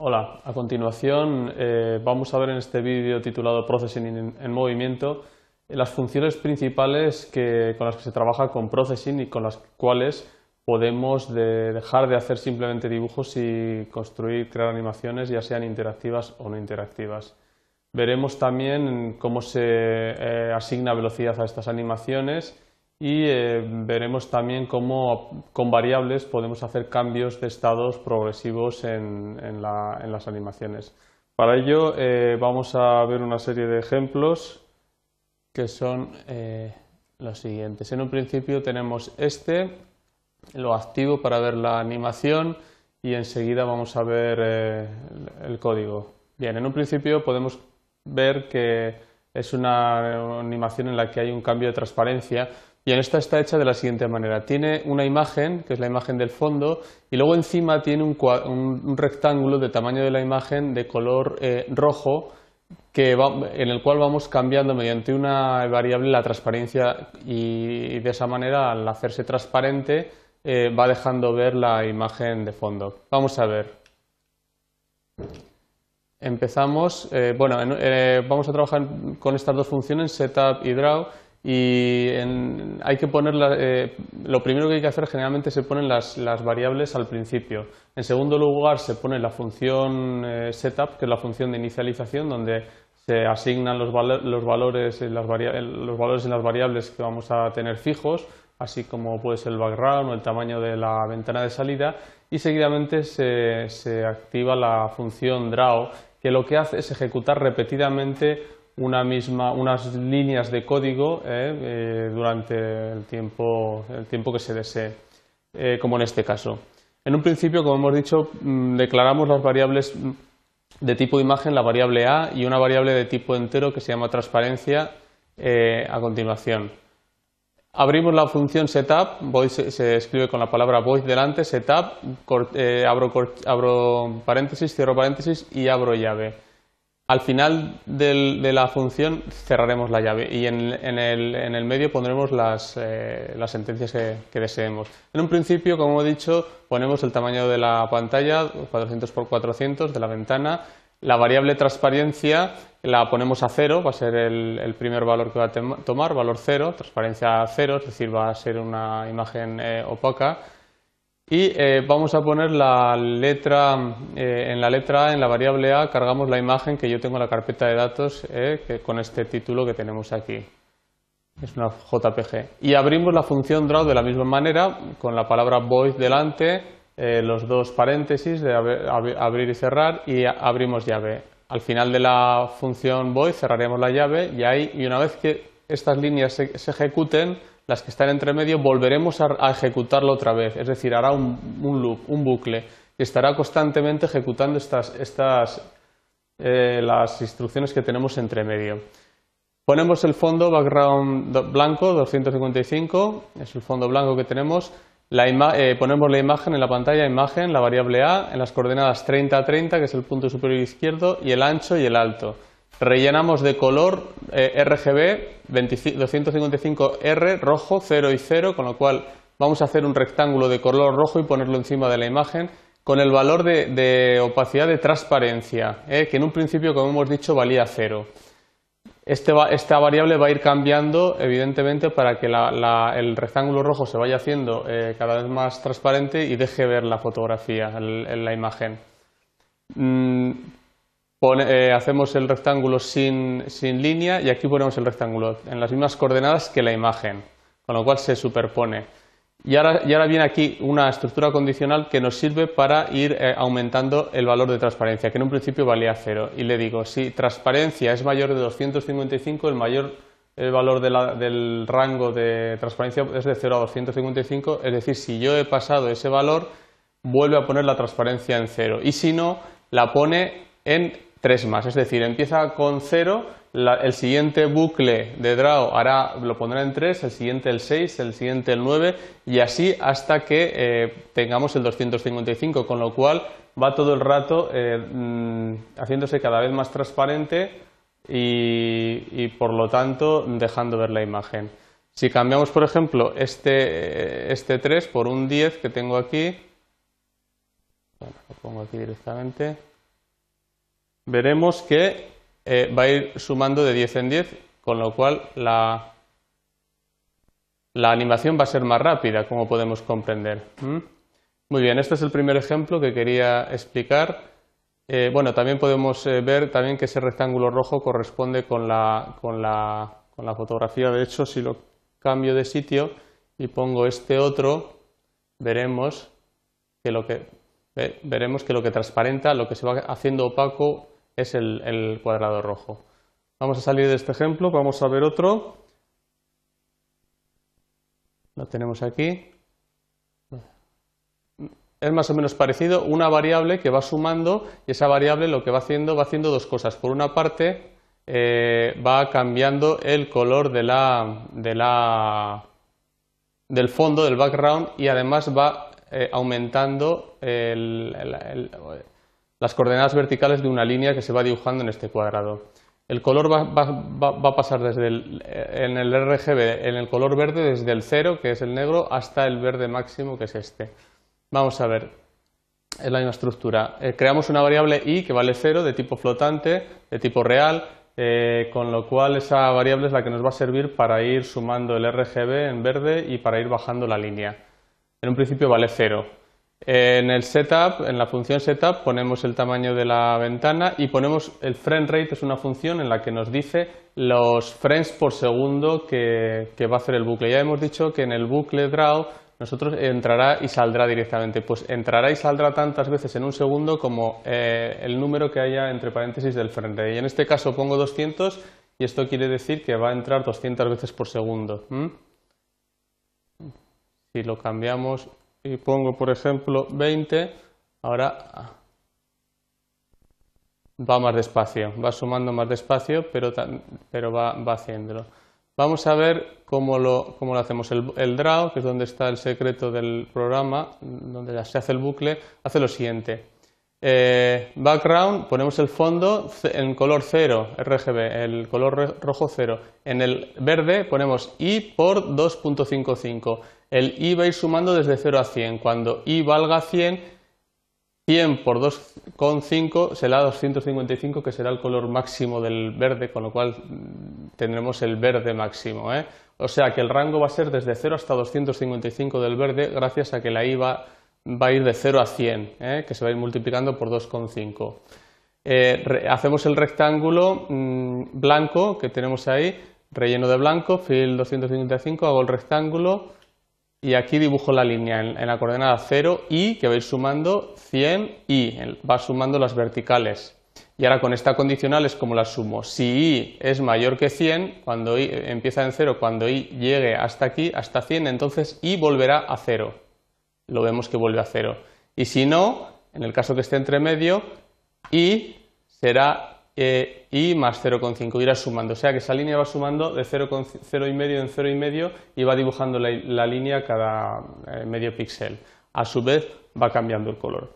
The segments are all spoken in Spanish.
Hola, a continuación eh, vamos a ver en este vídeo titulado Processing en, movimiento las funciones principales con las que se trabaja con Processing y con las cuales podemos dejar de hacer simplemente dibujos y construir, crear animaciones ya sean interactivas o no interactivas. Veremos también cómo se eh, asigna velocidad a estas animaciones y eh, veremos también cómo con variables podemos hacer cambios de estados progresivos en, las animaciones. Para ello eh, vamos a ver una serie de ejemplos que son eh, los siguientes. En un principio tenemos este, lo activo para ver la animación y enseguida vamos a ver el código. Bien, en un principio podemos ver que es una animación en la que hay un cambio de transparencia y en esta está hecha de la siguiente manera. Tiene una imagen, que es la imagen del fondo, y luego encima tiene un, rectángulo de tamaño de la imagen de color eh, rojo que en el cual vamos cambiando mediante una variable la transparencia y, de esa manera al hacerse transparente eh, va dejando ver la imagen de fondo. Vamos a ver. Empezamos, eh, bueno, vamos a trabajar con estas dos funciones, setup y draw y hay que poner eh, lo primero que hay que hacer generalmente se ponen las, variables al principio. En segundo lugar se pone la función eh, setup, que es la función de inicialización, donde se asignan los, valores en las los valores en las variables que vamos a tener fijos, así como puede ser el background o el tamaño de la ventana de salida, y seguidamente se, se activa la función draw, que lo que hace es ejecutar repetidamente una misma, unas líneas de código eh, eh, durante el tiempo, el tiempo, que se desee, eh, como en este caso. En un principio, como hemos dicho, mm, declaramos las variables de tipo imagen, la variable A y una variable de tipo entero que se llama transparencia a continuación. Abrimos la función setup, void se, escribe con la palabra void delante, setup, abro, abro paréntesis, cierro paréntesis y abro llave. Al final de la función cerraremos la llave y en, el, medio pondremos las, eh, sentencias que, deseemos. En un principio, como he dicho, ponemos el tamaño de la pantalla, 400 x 400 de la ventana. La variable transparencia la ponemos a cero, va a ser el, primer valor que va a tomar, valor cero, transparencia cero, es decir, va a ser una imagen eh, opaca y eh, vamos a poner la letra, eh, en la letra A, en la variable A, cargamos la imagen que yo tengo en la carpeta de datos eh, con este título que tenemos aquí. Es una JPG. Y abrimos la función draw de la misma manera, con la palabra void delante, los dos paréntesis de abrir y cerrar, y abrimos llave. Al final de la función void cerraremos la llave y, ahí, y una vez que estas líneas se ejecuten, las que están entre medio, volveremos a, ejecutarlo otra vez, es decir, hará un, loop, un bucle, y estará constantemente ejecutando estas, estas eh, las instrucciones que tenemos entre medio. Ponemos el fondo background blanco 255, es el fondo blanco que tenemos. Eh, ponemos la imagen en la pantalla, imagen, la variable A, en las coordenadas 30 a 30, que es el punto superior izquierdo, y el ancho y el alto. Rellenamos de color eh, RGB 255R rojo 0 y 0, con lo cual vamos a hacer un rectángulo de color rojo y ponerlo encima de la imagen con el valor de, opacidad de transparencia, eh, que en un principio, como hemos dicho, valía 0. Este esta variable va a ir cambiando, evidentemente, para que el rectángulo rojo se vaya haciendo eh, cada vez más transparente y deje ver la fotografía, en la imagen. Mm, eh, hacemos el rectángulo sin, línea y aquí ponemos el rectángulo en las mismas coordenadas que la imagen, con lo cual se superpone. Y ahora, viene aquí una estructura condicional que nos sirve para ir eh, aumentando el valor de transparencia, que en un principio valía cero. Y le digo, si transparencia es mayor de 255, el mayor valor del rango de transparencia es de 0 a 255, es decir, si yo he pasado ese valor, vuelve a poner la transparencia en cero. Y si no, la pone en 3 más, es decir, empieza con 0, el siguiente bucle de draw hará, lo pondrá en 3, el siguiente el 6, el siguiente el 9 y así hasta que eh, tengamos el 255, con lo cual va todo el rato eh, mm, haciéndose cada vez más transparente y, por lo tanto dejando ver la imagen. Si cambiamos, por ejemplo, este, este 3 por un 10 que tengo aquí, bueno, lo pongo aquí directamente, veremos que eh, va a ir sumando de 10 en 10, con lo cual la, la animación va a ser más rápida, como podemos comprender. Muy bien, este es el primer ejemplo que quería explicar. Eh, bueno, también podemos eh, ver también que ese rectángulo rojo corresponde con la, con, la, con la fotografía. De hecho, si lo cambio de sitio y pongo este otro, veremos que lo que, veremos que, lo que transparenta, lo que se va haciendo opaco es el, el cuadrado rojo. Vamos a salir de este ejemplo, vamos a ver otro. Lo tenemos aquí es más o menos parecido, una variable que va sumando y esa variable lo que va haciendo va haciendo dos cosas. Por una parte, eh, va cambiando el color de la, de la, del fondo, del background y además va eh, aumentando las coordenadas verticales de una línea que se va dibujando en este cuadrado. El color va, a pasar desde el, en el RGB, en el color verde, desde el cero, que es el negro, hasta el verde máximo, que es este. Vamos a ver, es la misma estructura. Eh, creamos una variable i que vale 0 de tipo flotante, de tipo real, eh, con lo cual esa variable es la que nos va a servir para ir sumando el RGB en verde y para ir bajando la línea. En un principio vale 0. En el setup, en la función setup, ponemos el tamaño de la ventana y ponemos el frame rate, es una función en la que nos dice los frames por segundo que, va a hacer el bucle. Ya hemos dicho que en el bucle draw nosotros entrará y saldrá directamente. Pues entrará y saldrá tantas veces en un segundo como eh, el número que haya entre paréntesis del frente. Y en este caso pongo 200 y esto quiere decir que va a entrar 200 veces por segundo. Si lo cambiamos y pongo, por ejemplo, 20, ahora va más despacio, va sumando más despacio, pero, pero va, va haciéndolo. Vamos a ver cómo lo, cómo lo hacemos. El, draw, que es donde está el secreto del programa, donde ya se hace el bucle, hace lo siguiente. Eh, background, ponemos el fondo en color 0, RGB, el color rojo 0. En el verde ponemos i por 2.55. El i va a ir sumando desde 0 a 100. Cuando i valga 100, 100 por 2,5 será 255, que será el color máximo del verde, con lo cual mm, tendremos el verde máximo. ¿eh? O sea que el rango va a ser desde 0 hasta 255 del verde, gracias a que la I va, a ir de 0 a 100, ¿eh? que se va a ir multiplicando por 2,5. Eh, hacemos el rectángulo mm, blanco que tenemos ahí, relleno de blanco, fill 255, hago el rectángulo y aquí dibujo la línea en, la coordenada 0 y que va a ir sumando 100 y va sumando las verticales. Y ahora con esta condicional es como la sumo. Si i es mayor que 100, cuando i empieza en 0, cuando i llegue hasta aquí, hasta 100, entonces i volverá a 0. Lo vemos que vuelve a 0. Y si no, en el caso que esté entre medio, i será eh, y más 0,5 irá sumando. O sea que esa línea va sumando de 0,5 medio en 0,5 y va dibujando la, línea cada eh, medio píxel. A su vez va cambiando el color.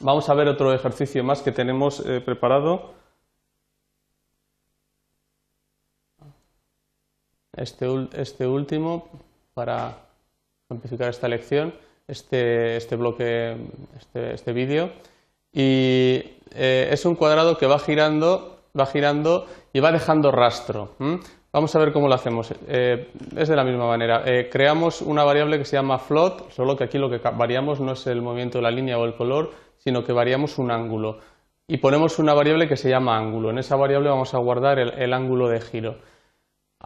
Vamos a ver otro ejercicio más que tenemos eh, preparado. Este, este, último para simplificar esta lección, este, este bloque, este, este vídeo. Y eh, es un cuadrado que va girando, va girando y va dejando rastro. Vamos a ver cómo lo hacemos. Eh, es de la misma manera. Eh, creamos una variable que se llama float, solo que aquí lo que variamos no es el movimiento de la línea o el color, sino que variamos un ángulo. Y ponemos una variable que se llama ángulo. En esa variable vamos a guardar el ángulo de giro.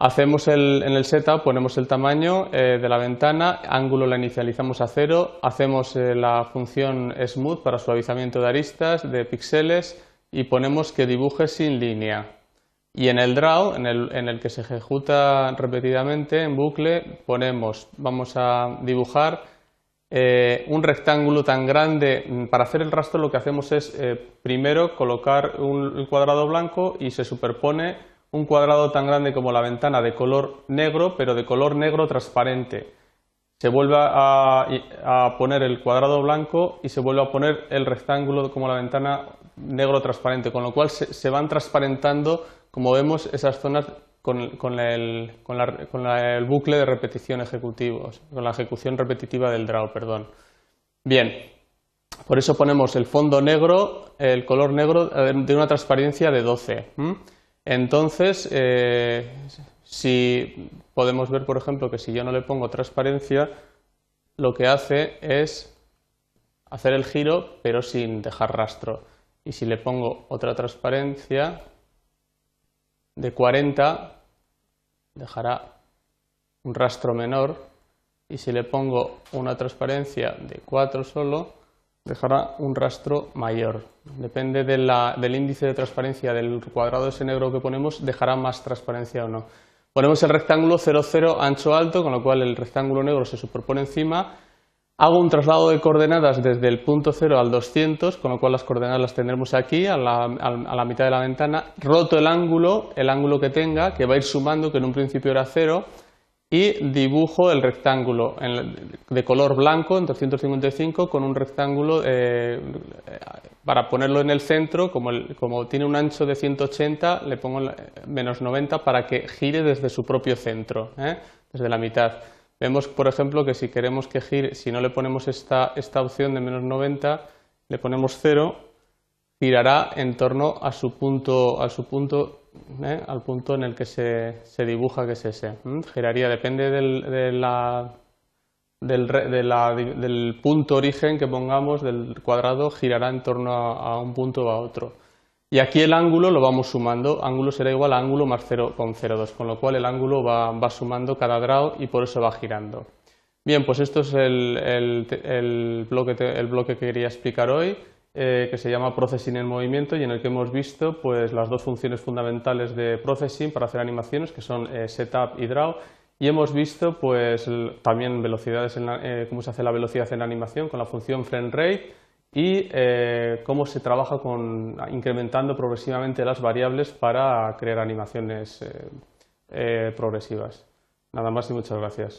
Hacemos en el setup, ponemos el tamaño eh, de la ventana, ángulo la inicializamos a cero, hacemos eh, la función smooth para suavizamiento de aristas, de píxeles y ponemos que dibuje sin línea. Y en el draw, en el, en el que se ejecuta repetidamente en bucle, ponemos, vamos a dibujar eh, un rectángulo tan grande. Para hacer el rastro lo que hacemos es primero colocar un cuadrado blanco y se superpone un cuadrado tan grande como la ventana de color negro, pero de color negro transparente. Se vuelve a, poner el cuadrado blanco y se vuelve a poner el rectángulo como la ventana negro transparente, con lo cual se, van transparentando, como vemos, esas zonas con, el, bucle de repetición ejecutivo, con la ejecución repetitiva del draw, perdón. Bien, Por eso ponemos el fondo negro, el color negro eh, de una transparencia de 12. Entonces, eh, si podemos ver, por ejemplo, que si yo no le pongo transparencia, lo que hace es hacer el giro, pero sin dejar rastro. Y si le pongo otra transparencia de 40, dejará un rastro menor. Y si le pongo una transparencia de 4 solo, dejará un rastro mayor. Depende del índice de transparencia del cuadrado ese negro que ponemos, dejará más transparencia o no. Ponemos el rectángulo 0, 0 ancho alto, con lo cual el rectángulo negro se superpone encima. Hago un traslado de coordenadas desde el punto 0 al 200, con lo cual las coordenadas las tendremos aquí, a la, a la mitad de la ventana. Roto el ángulo, el ángulo que tenga, que va a ir sumando, que en un principio era 0, y dibujo el rectángulo de color blanco en 255 con un rectángulo eh, para ponerlo en el centro, como, como, tiene un ancho de 180, le pongo menos 90 para que gire desde su propio centro, ¿eh? desde la mitad. Vemos, por ejemplo, que si queremos que gire, si no le ponemos esta, esta opción de menos 90, le ponemos 0, girará en torno a su punto, a su punto ¿eh? al punto en el que se, se dibuja que es ese. Giraría, depende del, de la, del, de del, punto origen que pongamos del cuadrado, girará en torno a, a, un punto o a otro. Y aquí el ángulo lo vamos sumando, ángulo será igual a ángulo más 0,02, con lo cual el ángulo va, va, sumando cada grado y por eso va girando. Bien, pues esto es el, el, el, bloque, el bloque que quería explicar hoy. Eh, que se llama Processing en Movimiento y en el que hemos visto pues, las dos funciones fundamentales de Processing para hacer animaciones, que son eh, Setup y Draw, y hemos visto pues, también velocidades en eh, cómo se hace la velocidad en la animación con la función frame rate y cómo se trabaja con, incrementando progresivamente las variables para crear animaciones progresivas. Nada más y muchas gracias.